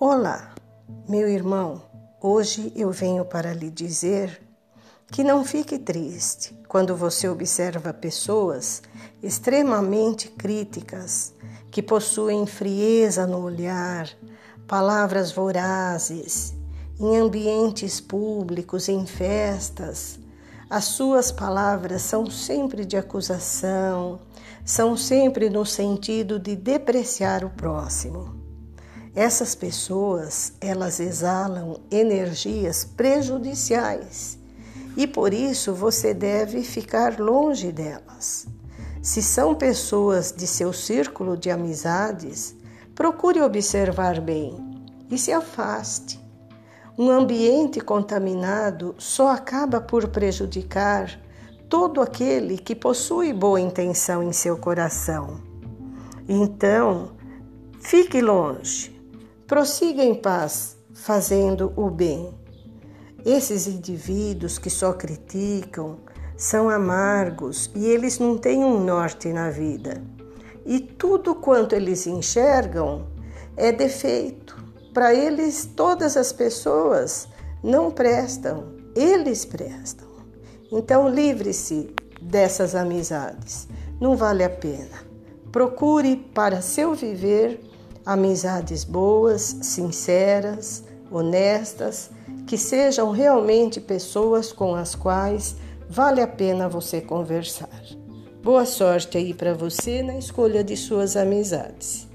Olá, meu irmão. Hoje eu venho para lhe dizer que não fique triste quando você observa pessoas extremamente críticas, que possuem frieza no olhar, palavras vorazes, em ambientes públicos, em festas. As suas palavras são sempre de acusação, são sempre no sentido de depreciar o próximo. Essas pessoas, elas exalam energias prejudiciais e por isso você deve ficar longe delas. Se são pessoas de seu círculo de amizades, procure observar bem e se afaste. Um ambiente contaminado só acaba por prejudicar todo aquele que possui boa intenção em seu coração. Então, fique longe, prossiga em paz, fazendo o bem. Esses indivíduos que só criticam são amargos e eles não têm um norte na vida. E tudo quanto eles enxergam é defeito. Para eles, todas as pessoas não prestam, eles prestam. Então, livre-se dessas amizades, não vale a pena. Procure para seu viver amizades boas, sinceras, honestas, que sejam realmente pessoas com as quais vale a pena você conversar. Boa sorte aí para você na escolha de suas amizades.